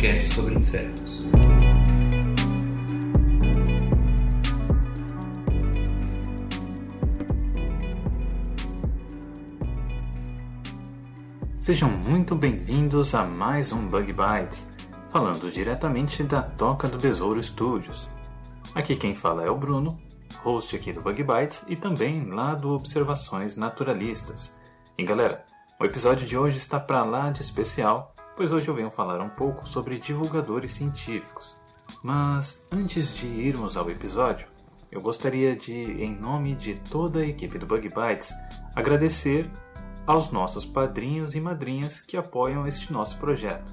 podcast sobre insetos. Sejam muito bem-vindos a mais um Bug Bites, falando diretamente da Toca do Besouro Studios. Aqui quem fala é o Bruno, host aqui do Bug Bites e também lá do Observações Naturalistas. E galera, o episódio de hoje está para lá de especial, pois hoje eu venho falar um pouco sobre divulgadores científicos. Mas antes de irmos ao episódio, eu gostaria de, em nome de toda a equipe do Bug Bites, agradecer aos nossos padrinhos e madrinhas que apoiam este nosso projeto.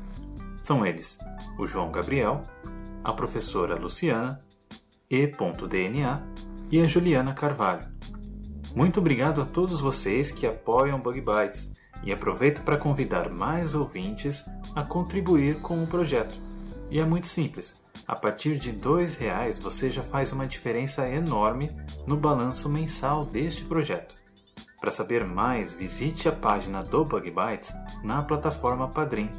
São eles o João Gabriel, a professora Luciana, E.DNA e a Juliana Carvalho. Muito obrigado a todos vocês que apoiam Bug Bites e aproveito para convidar mais ouvintes a contribuir com o projeto. E é muito simples. A partir de R$ reais você já faz uma diferença enorme no balanço mensal deste projeto. Para saber mais, visite a página do Bug Bites na plataforma Padrim.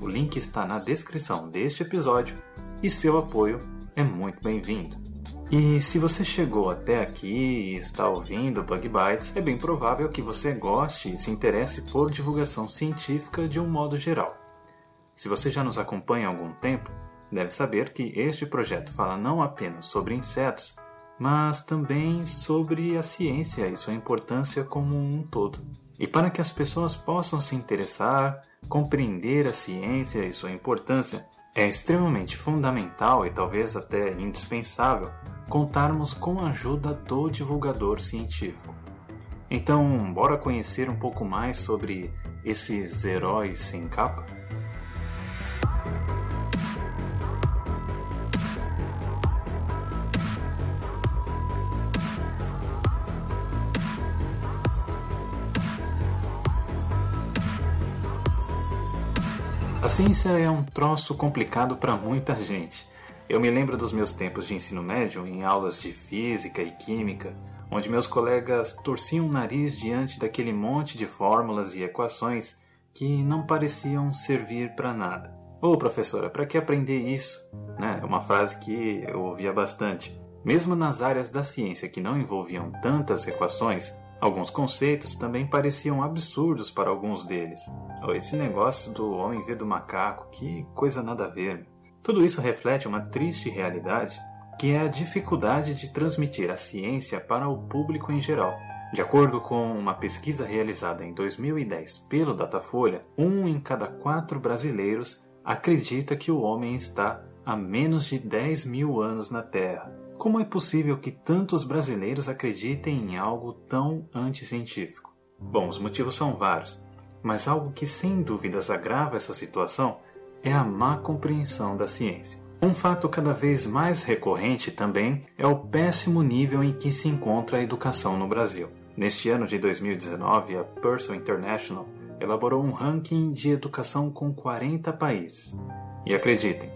O link está na descrição deste episódio e seu apoio é muito bem-vindo. E se você chegou até aqui e está ouvindo Bug Bites, é bem provável que você goste e se interesse por divulgação científica de um modo geral. Se você já nos acompanha há algum tempo, deve saber que este projeto fala não apenas sobre insetos, mas também sobre a ciência e sua importância como um todo. E para que as pessoas possam se interessar, compreender a ciência e sua importância, é extremamente fundamental e talvez até indispensável contarmos com a ajuda do divulgador científico. Então, bora conhecer um pouco mais sobre esses heróis sem capa? A ciência é um troço complicado para muita gente. Eu me lembro dos meus tempos de ensino médio em aulas de física e química, onde meus colegas torciam o nariz diante daquele monte de fórmulas e equações que não pareciam servir para nada. Ô professora, para que aprender isso? Né? É uma frase que eu ouvia bastante. Mesmo nas áreas da ciência que não envolviam tantas equações, Alguns conceitos também pareciam absurdos para alguns deles. Oh, esse negócio do homem ver do macaco, que coisa nada a ver. Tudo isso reflete uma triste realidade, que é a dificuldade de transmitir a ciência para o público em geral. De acordo com uma pesquisa realizada em 2010 pelo Datafolha, um em cada quatro brasileiros acredita que o homem está há menos de 10 mil anos na Terra. Como é possível que tantos brasileiros acreditem em algo tão anticientífico? Bom, os motivos são vários, mas algo que sem dúvidas agrava essa situação é a má compreensão da ciência. Um fato cada vez mais recorrente também é o péssimo nível em que se encontra a educação no Brasil. Neste ano de 2019, a Pearson International elaborou um ranking de educação com 40 países. E acreditem,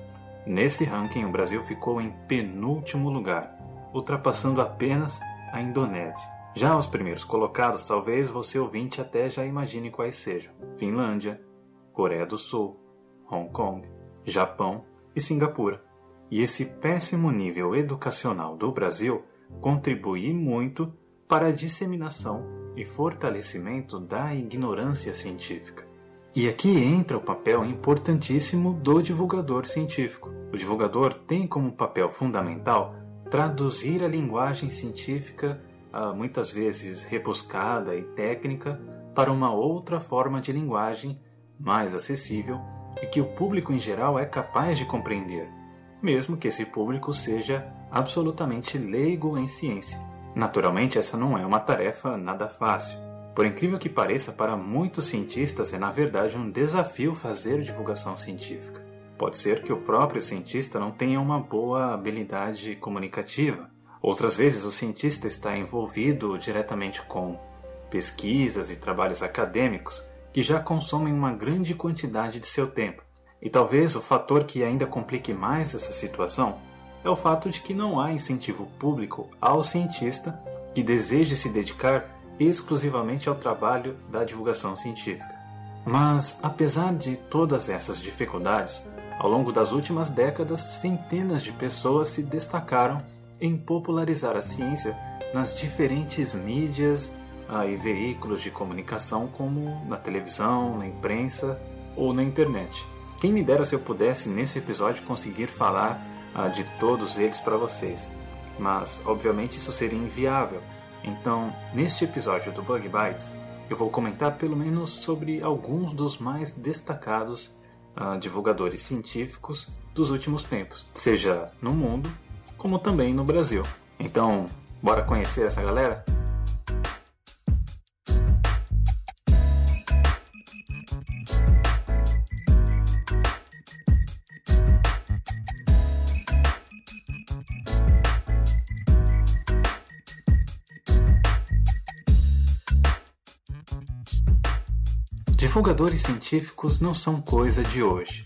Nesse ranking, o Brasil ficou em penúltimo lugar, ultrapassando apenas a Indonésia. Já os primeiros colocados, talvez você ouvinte até já imagine quais sejam: Finlândia, Coreia do Sul, Hong Kong, Japão e Singapura. E esse péssimo nível educacional do Brasil contribui muito para a disseminação e fortalecimento da ignorância científica. E aqui entra o papel importantíssimo do divulgador científico. O divulgador tem como papel fundamental traduzir a linguagem científica, ah, muitas vezes rebuscada e técnica, para uma outra forma de linguagem mais acessível e que o público em geral é capaz de compreender, mesmo que esse público seja absolutamente leigo em ciência. Naturalmente, essa não é uma tarefa nada fácil Por incrível que pareça, para muitos cientistas é na verdade um desafio fazer divulgação científica. Pode ser que o próprio cientista não tenha uma boa habilidade comunicativa. Outras vezes o cientista está envolvido diretamente com pesquisas e trabalhos acadêmicos que já consomem uma grande quantidade de seu tempo. E talvez o fator que ainda complique mais essa situação é o fato de que não há incentivo público ao cientista que deseje se dedicar exclusivamente ao trabalho da divulgação científica. Mas, apesar de todas essas dificuldades, ao longo das últimas décadas, centenas de pessoas se destacaram em popularizar a ciência nas diferentes mídias ah, e veículos de comunicação, como na televisão, na imprensa ou na internet. Quem me dera se eu pudesse, nesse episódio, conseguir falar ah, de todos eles para vocês, mas obviamente isso seria inviável então, neste episódio do Bug Bites, eu vou comentar pelo menos sobre alguns dos mais destacados uh, divulgadores científicos dos últimos tempos, seja no mundo como também no Brasil. Então, bora conhecer essa galera? Divulgadores científicos não são coisa de hoje.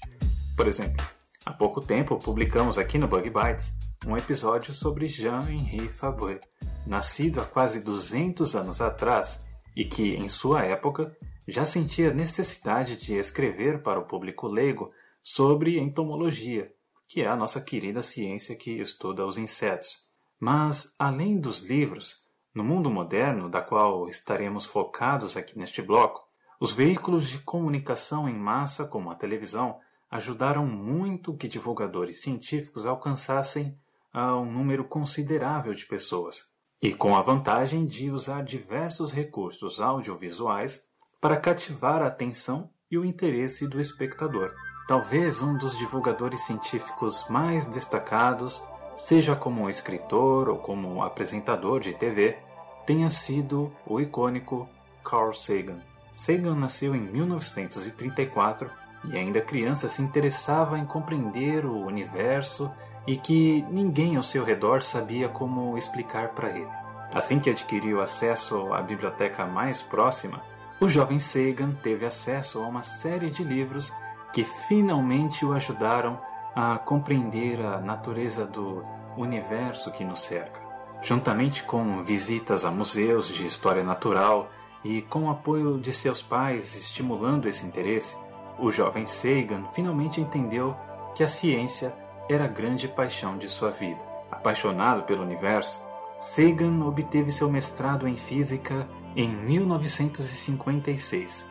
Por exemplo, há pouco tempo publicamos aqui no Bug Bites um episódio sobre Jean-Henri Fabre, nascido há quase 200 anos atrás e que, em sua época, já sentia necessidade de escrever para o público leigo sobre entomologia, que é a nossa querida ciência que estuda os insetos. Mas, além dos livros, no mundo moderno, da qual estaremos focados aqui neste bloco, os veículos de comunicação em massa, como a televisão, ajudaram muito que divulgadores científicos alcançassem a um número considerável de pessoas, e com a vantagem de usar diversos recursos audiovisuais para cativar a atenção e o interesse do espectador. Talvez um dos divulgadores científicos mais destacados, seja como escritor ou como apresentador de TV, tenha sido o icônico Carl Sagan. Sagan nasceu em 1934 e ainda criança se interessava em compreender o universo e que ninguém ao seu redor sabia como explicar para ele. Assim que adquiriu acesso à biblioteca mais próxima, o jovem Sagan teve acesso a uma série de livros que finalmente o ajudaram a compreender a natureza do universo que nos cerca. Juntamente com visitas a museus de história natural e com o apoio de seus pais estimulando esse interesse, o jovem Sagan finalmente entendeu que a ciência era a grande paixão de sua vida. Apaixonado pelo universo, Sagan obteve seu mestrado em física em 1956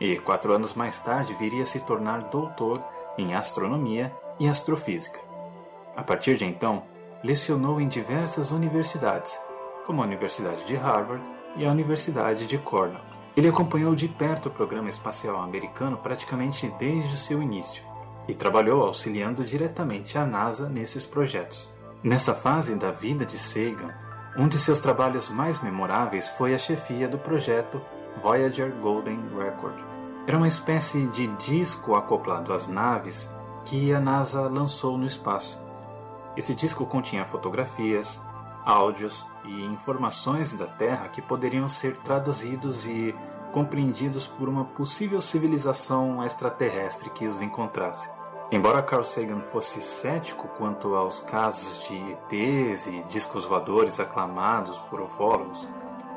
e, quatro anos mais tarde, viria a se tornar doutor em astronomia e astrofísica. A partir de então, lecionou em diversas universidades, como a Universidade de Harvard e a Universidade de Cornell. Ele acompanhou de perto o programa espacial americano praticamente desde o seu início e trabalhou auxiliando diretamente a NASA nesses projetos. Nessa fase da vida de Sagan, um de seus trabalhos mais memoráveis foi a chefia do projeto Voyager Golden Record. Era uma espécie de disco acoplado às naves que a NASA lançou no espaço. Esse disco continha fotografias, áudios e informações da Terra que poderiam ser traduzidos e compreendidos por uma possível civilização extraterrestre que os encontrasse. Embora Carl Sagan fosse cético quanto aos casos de ETs e discos voadores aclamados por ufólogos,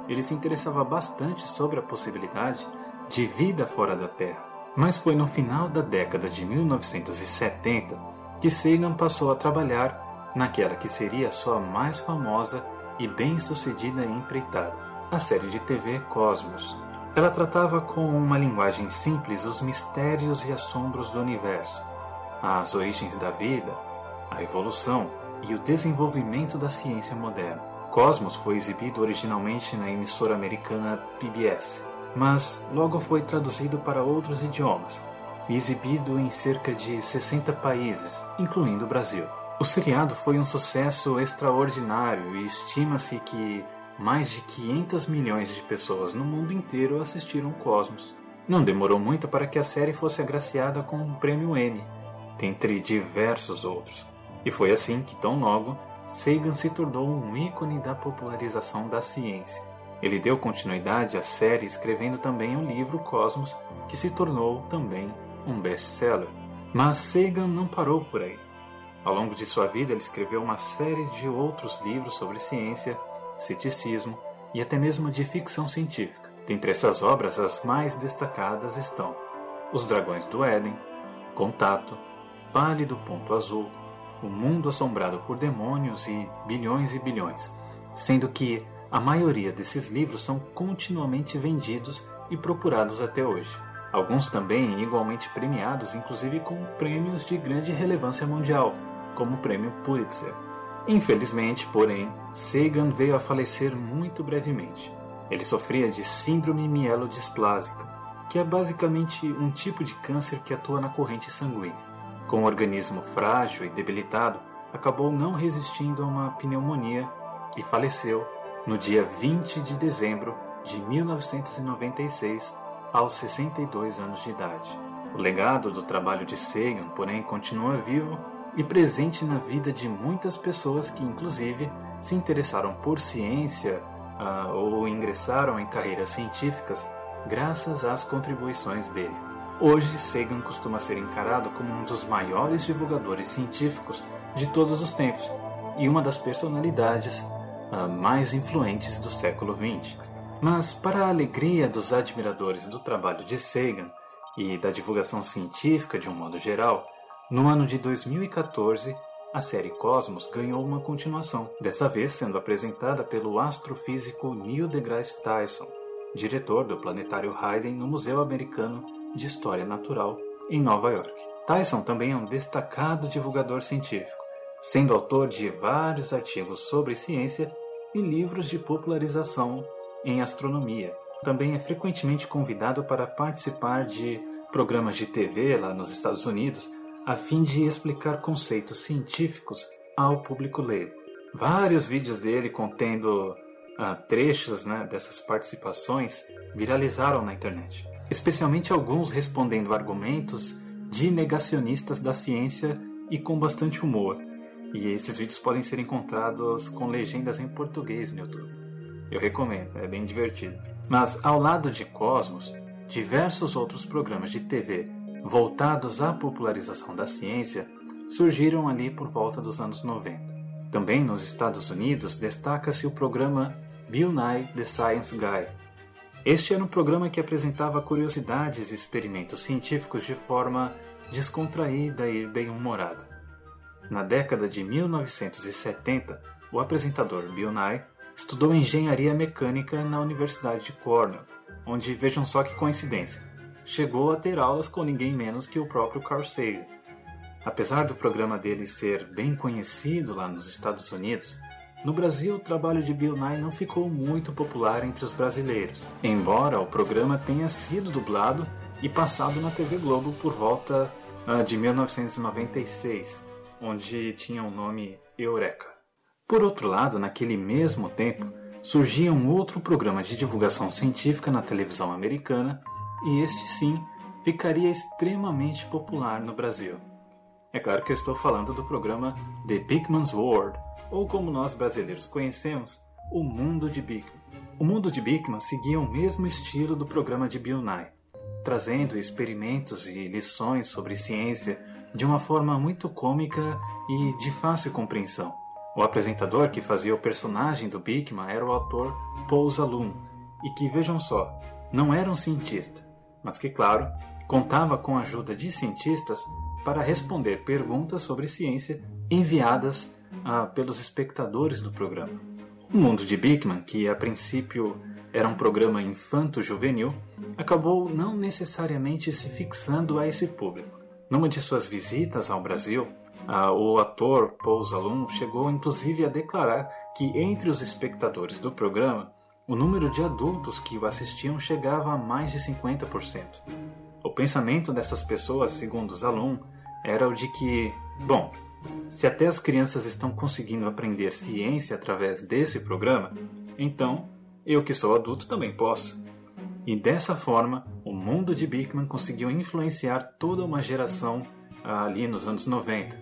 ele se interessava bastante sobre a possibilidade de vida fora da Terra. Mas foi no final da década de 1970 que Sagan passou a trabalhar naquela que seria sua mais famosa e bem-sucedida empreitada, a série de TV Cosmos. Ela tratava com uma linguagem simples os mistérios e assombros do universo, as origens da vida, a evolução e o desenvolvimento da ciência moderna. Cosmos foi exibido originalmente na emissora americana PBS, mas logo foi traduzido para outros idiomas e exibido em cerca de 60 países, incluindo o Brasil. O seriado foi um sucesso extraordinário e estima-se que mais de 500 milhões de pessoas no mundo inteiro assistiram Cosmos. Não demorou muito para que a série fosse agraciada com um prêmio Emmy, dentre diversos outros. E foi assim que, tão logo, Sagan se tornou um ícone da popularização da ciência. Ele deu continuidade à série escrevendo também o livro Cosmos, que se tornou também um best-seller. Mas Sagan não parou por aí. Ao longo de sua vida, ele escreveu uma série de outros livros sobre ciência, ceticismo e até mesmo de ficção científica. Dentre essas obras, as mais destacadas estão Os Dragões do Éden, Contato, Pálido Ponto Azul, O Mundo Assombrado por Demônios e Bilhões e Bilhões, sendo que a maioria desses livros são continuamente vendidos e procurados até hoje. Alguns também igualmente premiados, inclusive com prêmios de grande relevância mundial, como o prêmio Pulitzer. Infelizmente, porém, Sagan veio a falecer muito brevemente. Ele sofria de síndrome mielodisplásica, que é basicamente um tipo de câncer que atua na corrente sanguínea. Com o organismo frágil e debilitado, acabou não resistindo a uma pneumonia e faleceu no dia 20 de dezembro de 1996, aos 62 anos de idade. O legado do trabalho de Sagan, porém, continua vivo e presente na vida de muitas pessoas que, inclusive, se interessaram por ciência uh, ou ingressaram em carreiras científicas graças às contribuições dele. Hoje, Sagan costuma ser encarado como um dos maiores divulgadores científicos de todos os tempos e uma das personalidades uh, mais influentes do século XX. Mas, para a alegria dos admiradores do trabalho de Sagan e da divulgação científica de um modo geral, no ano de 2014, a série Cosmos ganhou uma continuação, dessa vez sendo apresentada pelo astrofísico Neil deGrasse Tyson, diretor do planetário Hayden no Museu Americano de História Natural, em Nova York. Tyson também é um destacado divulgador científico, sendo autor de vários artigos sobre ciência e livros de popularização em astronomia. Também é frequentemente convidado para participar de programas de TV lá nos Estados Unidos a fim de explicar conceitos científicos ao público leigo. Vários vídeos dele contendo uh, trechos né, dessas participações viralizaram na internet, especialmente alguns respondendo argumentos de negacionistas da ciência e com bastante humor. E esses vídeos podem ser encontrados com legendas em português no YouTube. Eu recomendo, é bem divertido. Mas ao lado de Cosmos, diversos outros programas de TV voltados à popularização da ciência surgiram ali por volta dos anos 90. Também nos Estados Unidos destaca-se o programa Bill Nye The Science Guy. Este era um programa que apresentava curiosidades e experimentos científicos de forma descontraída e bem-humorada. Na década de 1970, o apresentador Bill Nye estudou engenharia mecânica na Universidade de Cornell, onde vejam só que coincidência chegou a ter aulas com ninguém menos que o próprio Carl Sagan. Apesar do programa dele ser bem conhecido lá nos Estados Unidos, no Brasil o trabalho de Bill Nye não ficou muito popular entre os brasileiros, embora o programa tenha sido dublado e passado na TV Globo por volta uh, de 1996, onde tinha o nome Eureka. Por outro lado, naquele mesmo tempo, surgia um outro programa de divulgação científica na televisão americana e este sim ficaria extremamente popular no Brasil. É claro que eu estou falando do programa The Bigman's World, ou como nós brasileiros conhecemos, O Mundo de Bigman. O Mundo de Bigman seguia o mesmo estilo do programa de Bill Nye, trazendo experimentos e lições sobre ciência de uma forma muito cômica e de fácil compreensão. O apresentador que fazia o personagem do Bigman era o ator Paul Zalum, e que, vejam só, não era um cientista, mas que, claro, contava com a ajuda de cientistas para responder perguntas sobre ciência enviadas ah, pelos espectadores do programa. O mundo de Bigman, que a princípio era um programa infanto-juvenil, acabou não necessariamente se fixando a esse público. Numa de suas visitas ao Brasil, ah, o ator Paul Zalum chegou inclusive a declarar que entre os espectadores do programa o número de adultos que o assistiam chegava a mais de 50%. O pensamento dessas pessoas, segundo Zalum, era o de que, bom, se até as crianças estão conseguindo aprender ciência através desse programa, Então, eu que sou adulto também posso. E dessa forma, o mundo de Bickman conseguiu influenciar toda uma geração ali nos anos 90,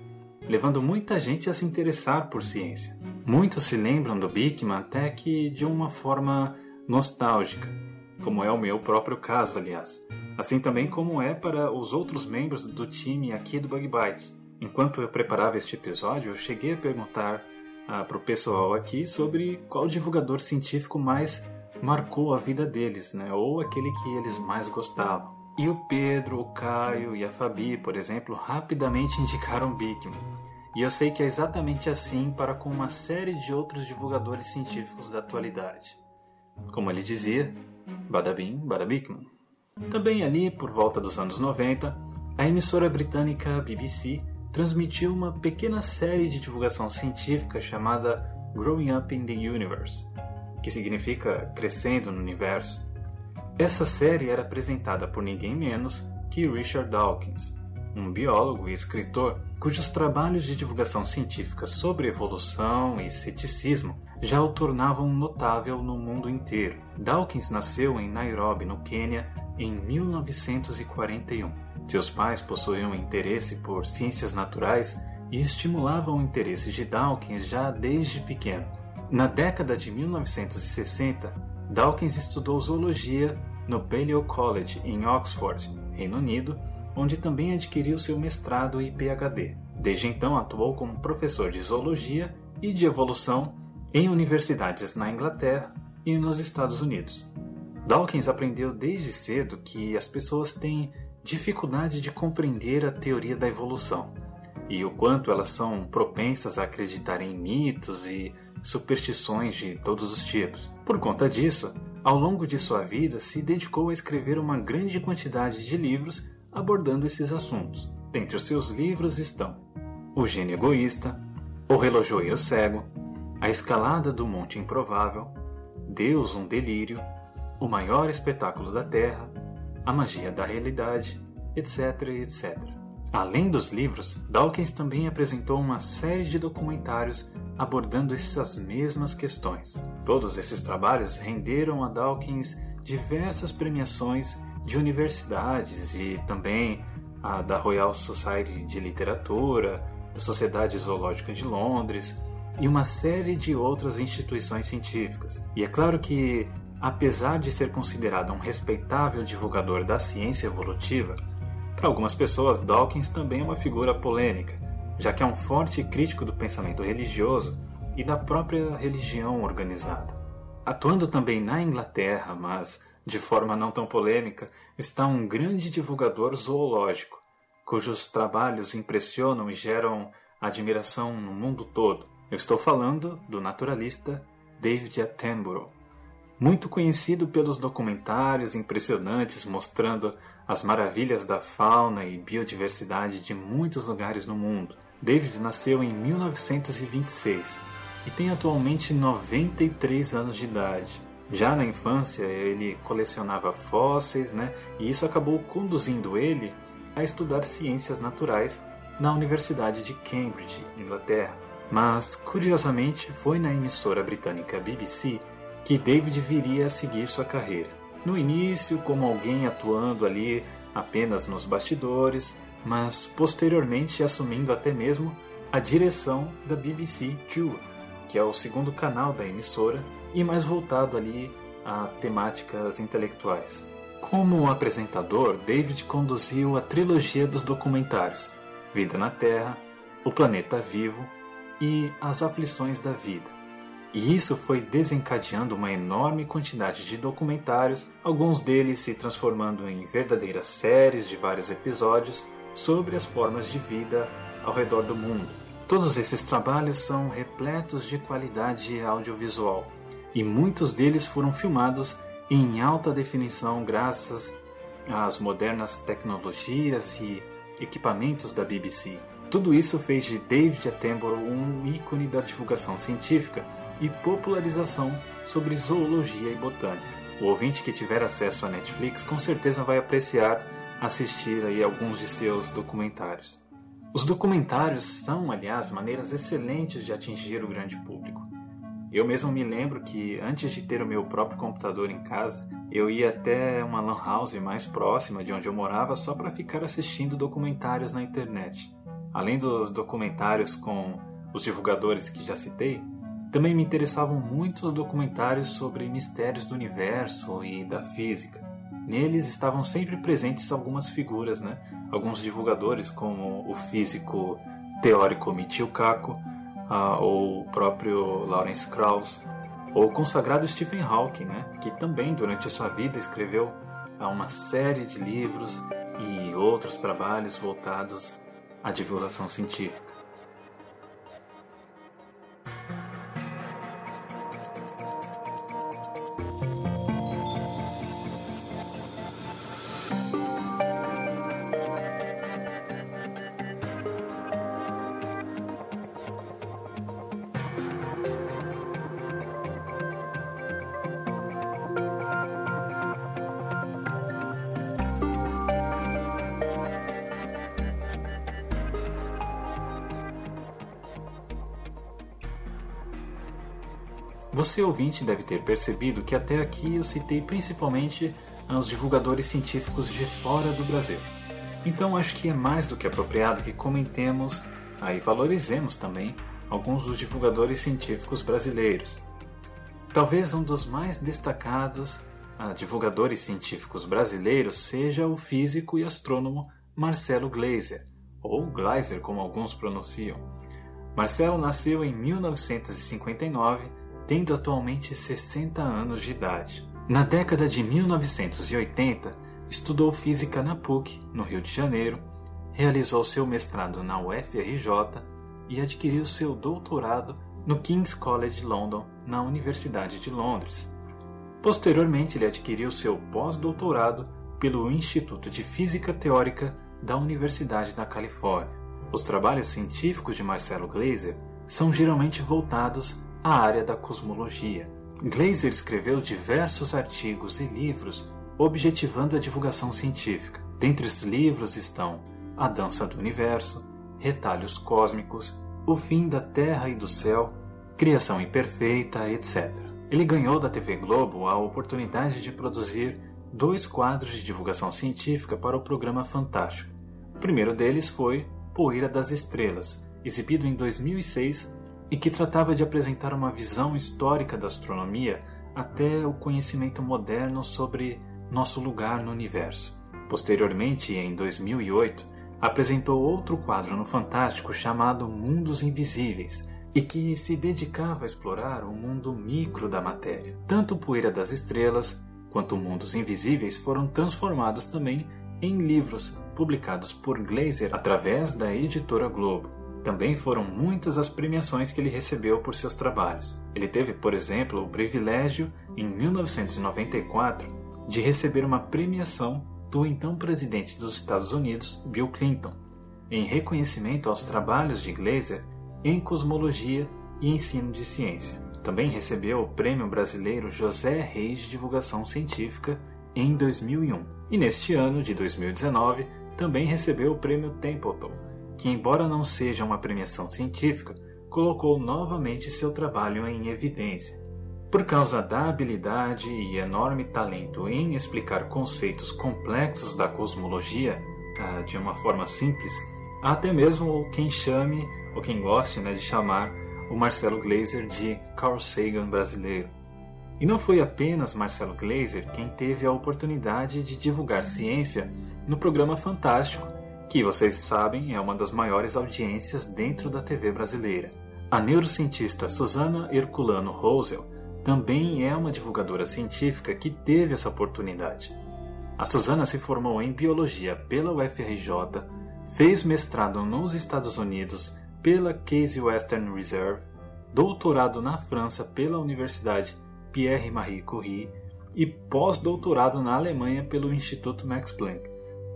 levando muita gente a se interessar por ciência. Muitos se lembram do Bickman até que de uma forma nostálgica, como é o meu próprio caso, aliás. Assim também como é para os outros membros do time aqui do Bug Bites. Enquanto eu preparava este episódio, eu cheguei a perguntar ah, para o pessoal aqui sobre qual divulgador científico mais marcou a vida deles, né? ou aquele que eles mais gostavam. E o Pedro, o Caio e a Fabi, por exemplo, rapidamente indicaram Bickman. E eu sei que é exatamente assim para com uma série de outros divulgadores científicos da atualidade. Como ele dizia, Badabim, Badabickman. Também ali, por volta dos anos 90, a emissora britânica BBC transmitiu uma pequena série de divulgação científica chamada Growing Up in the Universe, que significa Crescendo no Universo. Essa série era apresentada por ninguém menos que Richard Dawkins, um biólogo e escritor cujos trabalhos de divulgação científica sobre evolução e ceticismo já o tornavam notável no mundo inteiro. Dawkins nasceu em Nairobi, no Quênia, em 1941. Seus pais possuíam interesse por ciências naturais e estimulavam o interesse de Dawkins já desde pequeno. Na década de 1960, Dawkins estudou zoologia no Balliol College, em Oxford, Reino Unido, onde também adquiriu seu mestrado e PhD. Desde então atuou como professor de zoologia e de evolução em universidades na Inglaterra e nos Estados Unidos. Dawkins aprendeu desde cedo que as pessoas têm dificuldade de compreender a teoria da evolução e o quanto elas são propensas a acreditar em mitos e superstições de todos os tipos. Por conta disso, ao longo de sua vida se dedicou a escrever uma grande quantidade de livros abordando esses assuntos. Dentre os seus livros estão O Gênio Egoísta, O Relojoeiro Cego, A Escalada do Monte Improvável, Deus um Delírio, O Maior Espetáculo da Terra, A Magia da Realidade, etc. etc. Além dos livros, Dawkins também apresentou uma série de documentários abordando essas mesmas questões. Todos esses trabalhos renderam a Dawkins diversas premiações de universidades e também a da Royal Society de Literatura, da Sociedade Zoológica de Londres e uma série de outras instituições científicas. E é claro que, apesar de ser considerado um respeitável divulgador da ciência evolutiva, para algumas pessoas Dawkins também é uma figura polêmica, já que é um forte crítico do pensamento religioso e da própria religião organizada. Atuando também na Inglaterra, mas de forma não tão polêmica, está um grande divulgador zoológico, cujos trabalhos impressionam e geram admiração no mundo todo. Eu estou falando do naturalista David Attenborough, muito conhecido pelos documentários impressionantes mostrando as maravilhas da fauna e biodiversidade de muitos lugares no mundo. David nasceu em 1926 e tem atualmente 93 anos de idade. Já na infância, ele colecionava fósseis, né? E isso acabou conduzindo ele a estudar ciências naturais na Universidade de Cambridge, Inglaterra. Mas, curiosamente, foi na emissora britânica BBC que David viria a seguir sua carreira. No início, como alguém atuando ali apenas nos bastidores, mas posteriormente assumindo até mesmo a direção da BBC Two, que é o segundo canal da emissora e mais voltado ali a temáticas intelectuais. Como apresentador, David conduziu a trilogia dos documentários Vida na Terra, O Planeta Vivo e As Aflições da Vida. E isso foi desencadeando uma enorme quantidade de documentários, alguns deles se transformando em verdadeiras séries de vários episódios sobre as formas de vida ao redor do mundo. Todos esses trabalhos são repletos de qualidade audiovisual e muitos deles foram filmados em alta definição graças às modernas tecnologias e equipamentos da BBC. Tudo isso fez de David Attenborough um ícone da divulgação científica e popularização sobre zoologia e botânica. O ouvinte que tiver acesso à Netflix com certeza vai apreciar assistir aí alguns de seus documentários. Os documentários são, aliás, maneiras excelentes de atingir o grande público. Eu mesmo me lembro que antes de ter o meu próprio computador em casa, eu ia até uma lan house mais próxima de onde eu morava só para ficar assistindo documentários na internet. Além dos documentários com os divulgadores que já citei, também me interessavam muito os documentários sobre mistérios do universo e da física. Neles estavam sempre presentes algumas figuras, né? alguns divulgadores, como o físico teórico Michio Kaku, uh, ou o próprio Lawrence Krauss, ou o consagrado Stephen Hawking, né? que também durante a sua vida escreveu uh, uma série de livros e outros trabalhos voltados à divulgação científica. Você ouvinte deve ter percebido que até aqui eu citei principalmente os divulgadores científicos de fora do Brasil. Então acho que é mais do que apropriado que comentemos e valorizemos também alguns dos divulgadores científicos brasileiros. Talvez um dos mais destacados ah, divulgadores científicos brasileiros seja o físico e astrônomo Marcelo Gleiser, ou Gleiser como alguns pronunciam. Marcelo nasceu em 1959 tendo atualmente 60 anos de idade. Na década de 1980, estudou física na PUC, no Rio de Janeiro, realizou seu mestrado na UFRJ e adquiriu seu doutorado no King's College London, na Universidade de Londres. Posteriormente, ele adquiriu seu pós-doutorado pelo Instituto de Física Teórica da Universidade da Califórnia. Os trabalhos científicos de Marcelo Gleiser são geralmente voltados a área da cosmologia. Glaser escreveu diversos artigos e livros objetivando a divulgação científica. Dentre os livros estão A Dança do Universo, Retalhos Cósmicos, O Fim da Terra e do Céu, Criação Imperfeita, etc. Ele ganhou da TV Globo a oportunidade de produzir dois quadros de divulgação científica para o programa Fantástico. O primeiro deles foi Poeira das Estrelas, exibido em 2006 e que tratava de apresentar uma visão histórica da astronomia até o conhecimento moderno sobre nosso lugar no universo. Posteriormente, em 2008, apresentou outro quadro no Fantástico chamado Mundos Invisíveis, e que se dedicava a explorar o mundo micro da matéria. Tanto Poeira das Estrelas quanto Mundos Invisíveis foram transformados também em livros publicados por Glazer através da editora Globo. Também foram muitas as premiações que ele recebeu por seus trabalhos. Ele teve, por exemplo, o privilégio, em 1994, de receber uma premiação do então presidente dos Estados Unidos, Bill Clinton, em reconhecimento aos trabalhos de Glaser em cosmologia e ensino de ciência. Também recebeu o Prêmio Brasileiro José Reis de Divulgação Científica em 2001. E neste ano de 2019 também recebeu o Prêmio Templeton que, embora não seja uma premiação científica, colocou novamente seu trabalho em evidência. Por causa da habilidade e enorme talento em explicar conceitos complexos da cosmologia ah, de uma forma simples, até mesmo quem chame, ou quem goste né, de chamar, o Marcelo Glazer de Carl Sagan brasileiro. E não foi apenas Marcelo Glazer quem teve a oportunidade de divulgar ciência no programa Fantástico que vocês sabem é uma das maiores audiências dentro da TV brasileira. A neurocientista Susana Herculano Rosel também é uma divulgadora científica que teve essa oportunidade. A Susana se formou em biologia pela UFRJ, fez mestrado nos Estados Unidos pela Case Western Reserve, doutorado na França pela Universidade Pierre Marie Curie e pós-doutorado na Alemanha pelo Instituto Max Planck.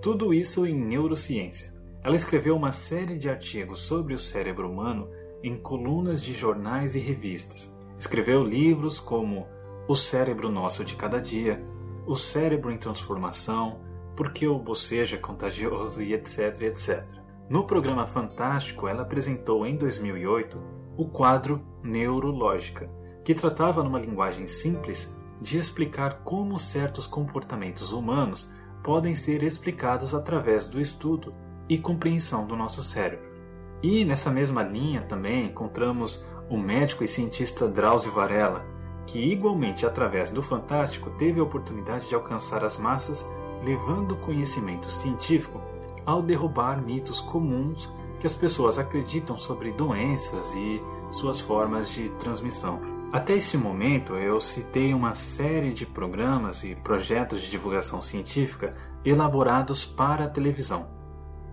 Tudo isso em neurociência. Ela escreveu uma série de artigos sobre o cérebro humano em colunas de jornais e revistas. Escreveu livros como O Cérebro Nosso de Cada Dia, O Cérebro em Transformação, Por que o bocejo é contagioso e etc, etc. No programa Fantástico, ela apresentou em 2008 o quadro Neurológica, que tratava numa linguagem simples de explicar como certos comportamentos humanos podem ser explicados através do estudo e compreensão do nosso cérebro. E nessa mesma linha também encontramos o médico e cientista Drauzio Varela, que igualmente através do Fantástico teve a oportunidade de alcançar as massas levando conhecimento científico ao derrubar mitos comuns que as pessoas acreditam sobre doenças e suas formas de transmissão. Até esse momento eu citei uma série de programas e projetos de divulgação científica elaborados para a televisão.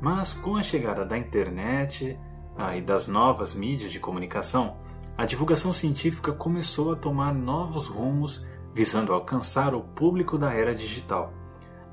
Mas com a chegada da internet ah, e das novas mídias de comunicação, a divulgação científica começou a tomar novos rumos visando alcançar o público da era digital.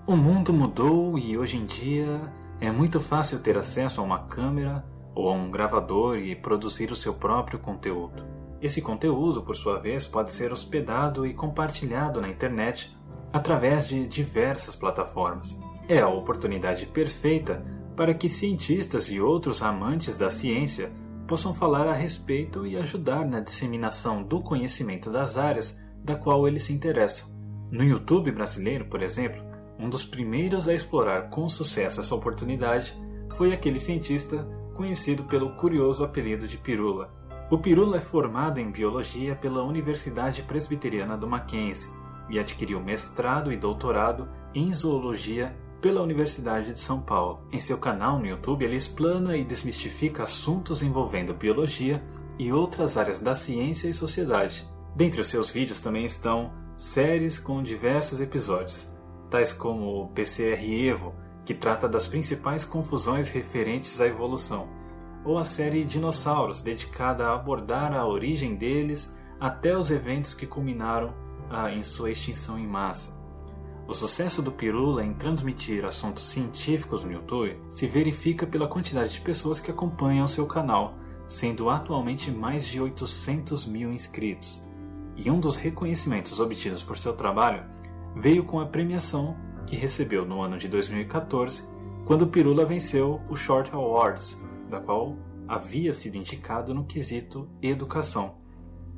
O mundo mudou e hoje em dia é muito fácil ter acesso a uma câmera ou a um gravador e produzir o seu próprio conteúdo. Esse conteúdo, por sua vez, pode ser hospedado e compartilhado na internet através de diversas plataformas. É a oportunidade perfeita para que cientistas e outros amantes da ciência possam falar a respeito e ajudar na disseminação do conhecimento das áreas da qual eles se interessam. No YouTube brasileiro, por exemplo, um dos primeiros a explorar com sucesso essa oportunidade foi aquele cientista conhecido pelo curioso apelido de Pirula. O Pirula é formado em biologia pela Universidade Presbiteriana do Mackenzie e adquiriu mestrado e doutorado em zoologia pela Universidade de São Paulo. Em seu canal no YouTube, ele explana e desmistifica assuntos envolvendo biologia e outras áreas da ciência e sociedade. Dentre os seus vídeos também estão séries com diversos episódios, tais como o PCR Evo, que trata das principais confusões referentes à evolução, ou a série Dinossauros, dedicada a abordar a origem deles até os eventos que culminaram ah, em sua extinção em massa. O sucesso do Pirula em transmitir assuntos científicos no YouTube se verifica pela quantidade de pessoas que acompanham seu canal, sendo atualmente mais de 800 mil inscritos. E um dos reconhecimentos obtidos por seu trabalho veio com a premiação que recebeu no ano de 2014, quando Pirula venceu o Short Awards, da qual havia sido indicado no quesito educação.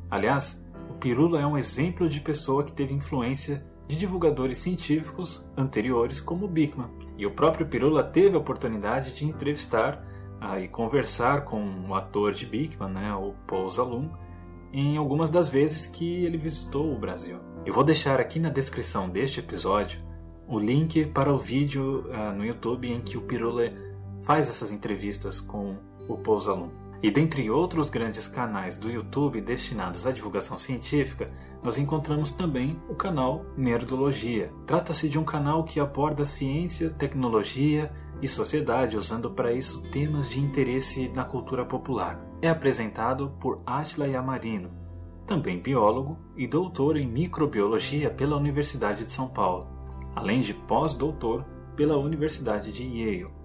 Aliás, o Pirula é um exemplo de pessoa que teve influência de divulgadores científicos anteriores como Bickman. E o próprio Pirula teve a oportunidade de entrevistar ah, e conversar com o ator de Bickman, né, o Paul Zalum, em algumas das vezes que ele visitou o Brasil. Eu vou deixar aqui na descrição deste episódio o link para o vídeo ah, no YouTube em que o Pirula faz essas entrevistas com o Paul Zalum. E dentre outros grandes canais do YouTube destinados à divulgação científica, nós encontramos também o canal Nerdologia. Trata-se de um canal que aborda ciência, tecnologia e sociedade, usando para isso temas de interesse na cultura popular. É apresentado por Atila Yamarino, também biólogo e doutor em microbiologia pela Universidade de São Paulo, além de pós-doutor pela Universidade de Yale.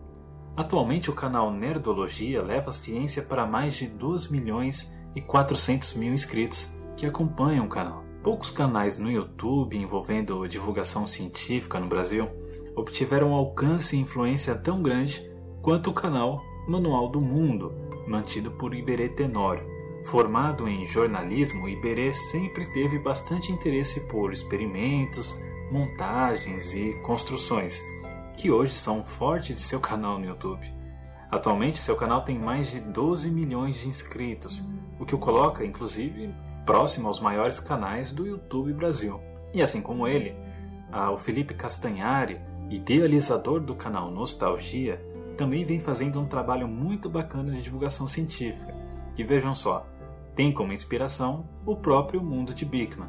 Atualmente, o canal Nerdologia leva a ciência para mais de 2 milhões e 400 mil inscritos que acompanham o canal. Poucos canais no YouTube envolvendo divulgação científica no Brasil obtiveram alcance e influência tão grande quanto o canal Manual do Mundo, mantido por Iberê Tenório. Formado em jornalismo, Iberê sempre teve bastante interesse por experimentos, montagens e construções que hoje são forte de seu canal no YouTube. Atualmente, seu canal tem mais de 12 milhões de inscritos, o que o coloca, inclusive, próximo aos maiores canais do YouTube Brasil. E assim como ele, o Felipe Castanhari, idealizador do canal Nostalgia, também vem fazendo um trabalho muito bacana de divulgação científica, que vejam só, tem como inspiração o próprio mundo de Bigman.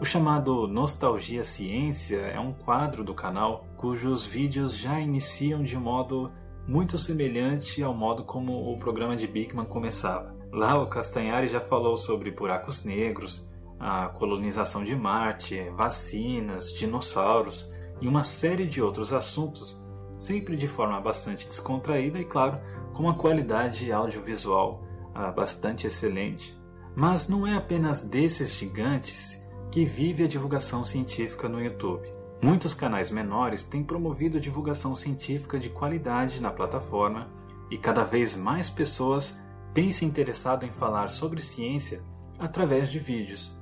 O chamado Nostalgia Ciência é um quadro do canal cujos vídeos já iniciam de modo muito semelhante ao modo como o programa de Bigman começava. Lá o Castanhari já falou sobre buracos negros, a colonização de Marte, vacinas, dinossauros e uma série de outros assuntos, sempre de forma bastante descontraída e, claro, com uma qualidade audiovisual ah, bastante excelente. Mas não é apenas desses gigantes que vive a divulgação científica no YouTube. Muitos canais menores têm promovido divulgação científica de qualidade na plataforma e cada vez mais pessoas têm se interessado em falar sobre ciência através de vídeos.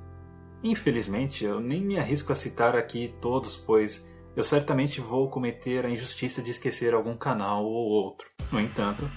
Infelizmente, eu nem me arrisco a citar aqui todos, pois eu certamente vou cometer a injustiça de esquecer algum canal ou outro. No entanto,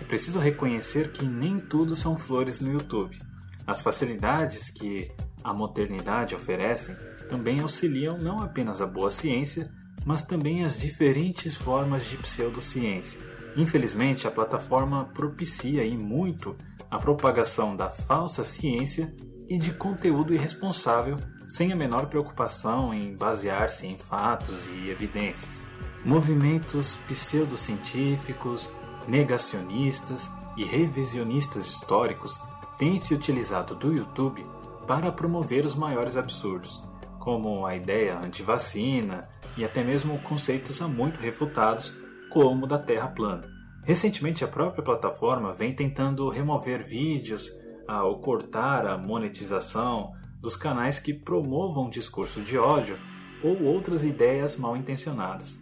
é preciso reconhecer que nem tudo são flores no YouTube. As facilidades que a modernidade oferece também auxiliam não apenas a boa ciência, mas também as diferentes formas de pseudociência. Infelizmente, a plataforma propicia e muito a propagação da falsa ciência e de conteúdo irresponsável, sem a menor preocupação em basear-se em fatos e evidências. Movimentos pseudocientíficos, negacionistas e revisionistas históricos têm se utilizado do YouTube para promover os maiores absurdos, como a ideia anti-vacina e até mesmo conceitos há muito refutados, como o da Terra plana. Recentemente, a própria plataforma vem tentando remover vídeos ou cortar a monetização dos canais que promovam discurso de ódio ou outras ideias mal intencionadas.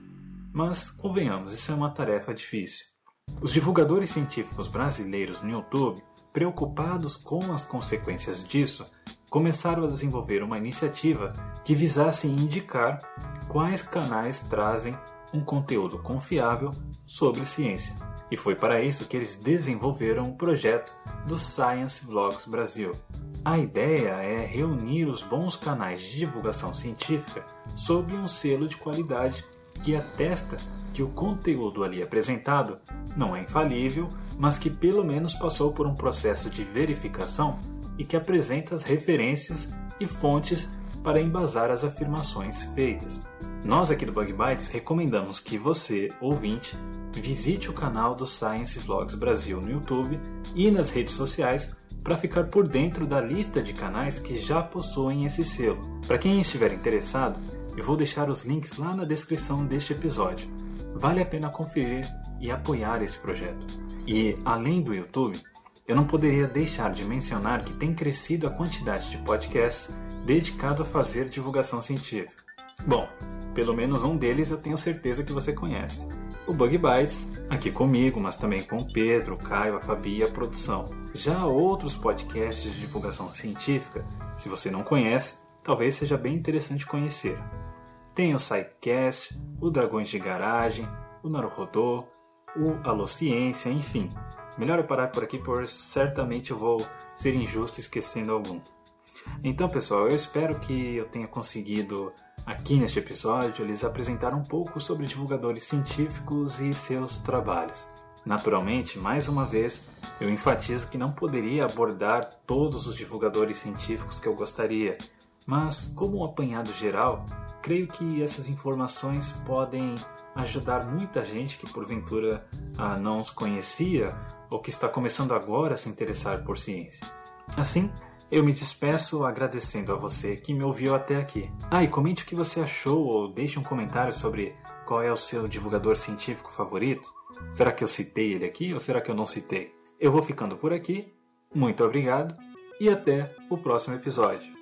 Mas, convenhamos, isso é uma tarefa difícil. Os divulgadores científicos brasileiros no YouTube, preocupados com as consequências disso, começaram a desenvolver uma iniciativa que visasse indicar quais canais trazem um conteúdo confiável sobre ciência. E foi para isso que eles desenvolveram o projeto do Science Vlogs Brasil. A ideia é reunir os bons canais de divulgação científica sob um selo de qualidade que atesta que o conteúdo ali apresentado não é infalível, mas que pelo menos passou por um processo de verificação e que apresenta as referências e fontes para embasar as afirmações feitas. Nós aqui do Bug Bites recomendamos que você, ouvinte, visite o canal do Science Vlogs Brasil no YouTube e nas redes sociais para ficar por dentro da lista de canais que já possuem esse selo. Para quem estiver interessado, eu vou deixar os links lá na descrição deste episódio. Vale a pena conferir e apoiar esse projeto. E além do YouTube, eu não poderia deixar de mencionar que tem crescido a quantidade de podcasts dedicado a fazer divulgação científica. Bom, pelo menos um deles eu tenho certeza que você conhece. O Bug Bites, aqui comigo, mas também com o Pedro, o Caio, a Fabi e a produção. Já outros podcasts de divulgação científica, se você não conhece, talvez seja bem interessante conhecer. Tem o SciCast, o Dragões de Garagem, o Naruhodô, o Alô Ciência, enfim. Melhor eu parar por aqui, pois certamente eu vou ser injusto esquecendo algum. Então, pessoal, eu espero que eu tenha conseguido aqui neste episódio lhes apresentar um pouco sobre divulgadores científicos e seus trabalhos. Naturalmente, mais uma vez, eu enfatizo que não poderia abordar todos os divulgadores científicos que eu gostaria, mas, como um apanhado geral, creio que essas informações podem ajudar muita gente que porventura ah, não os conhecia ou que está começando agora a se interessar por ciência. Assim, eu me despeço agradecendo a você que me ouviu até aqui. Ah, e comente o que você achou ou deixe um comentário sobre qual é o seu divulgador científico favorito. Será que eu citei ele aqui ou será que eu não citei? Eu vou ficando por aqui. Muito obrigado e até o próximo episódio.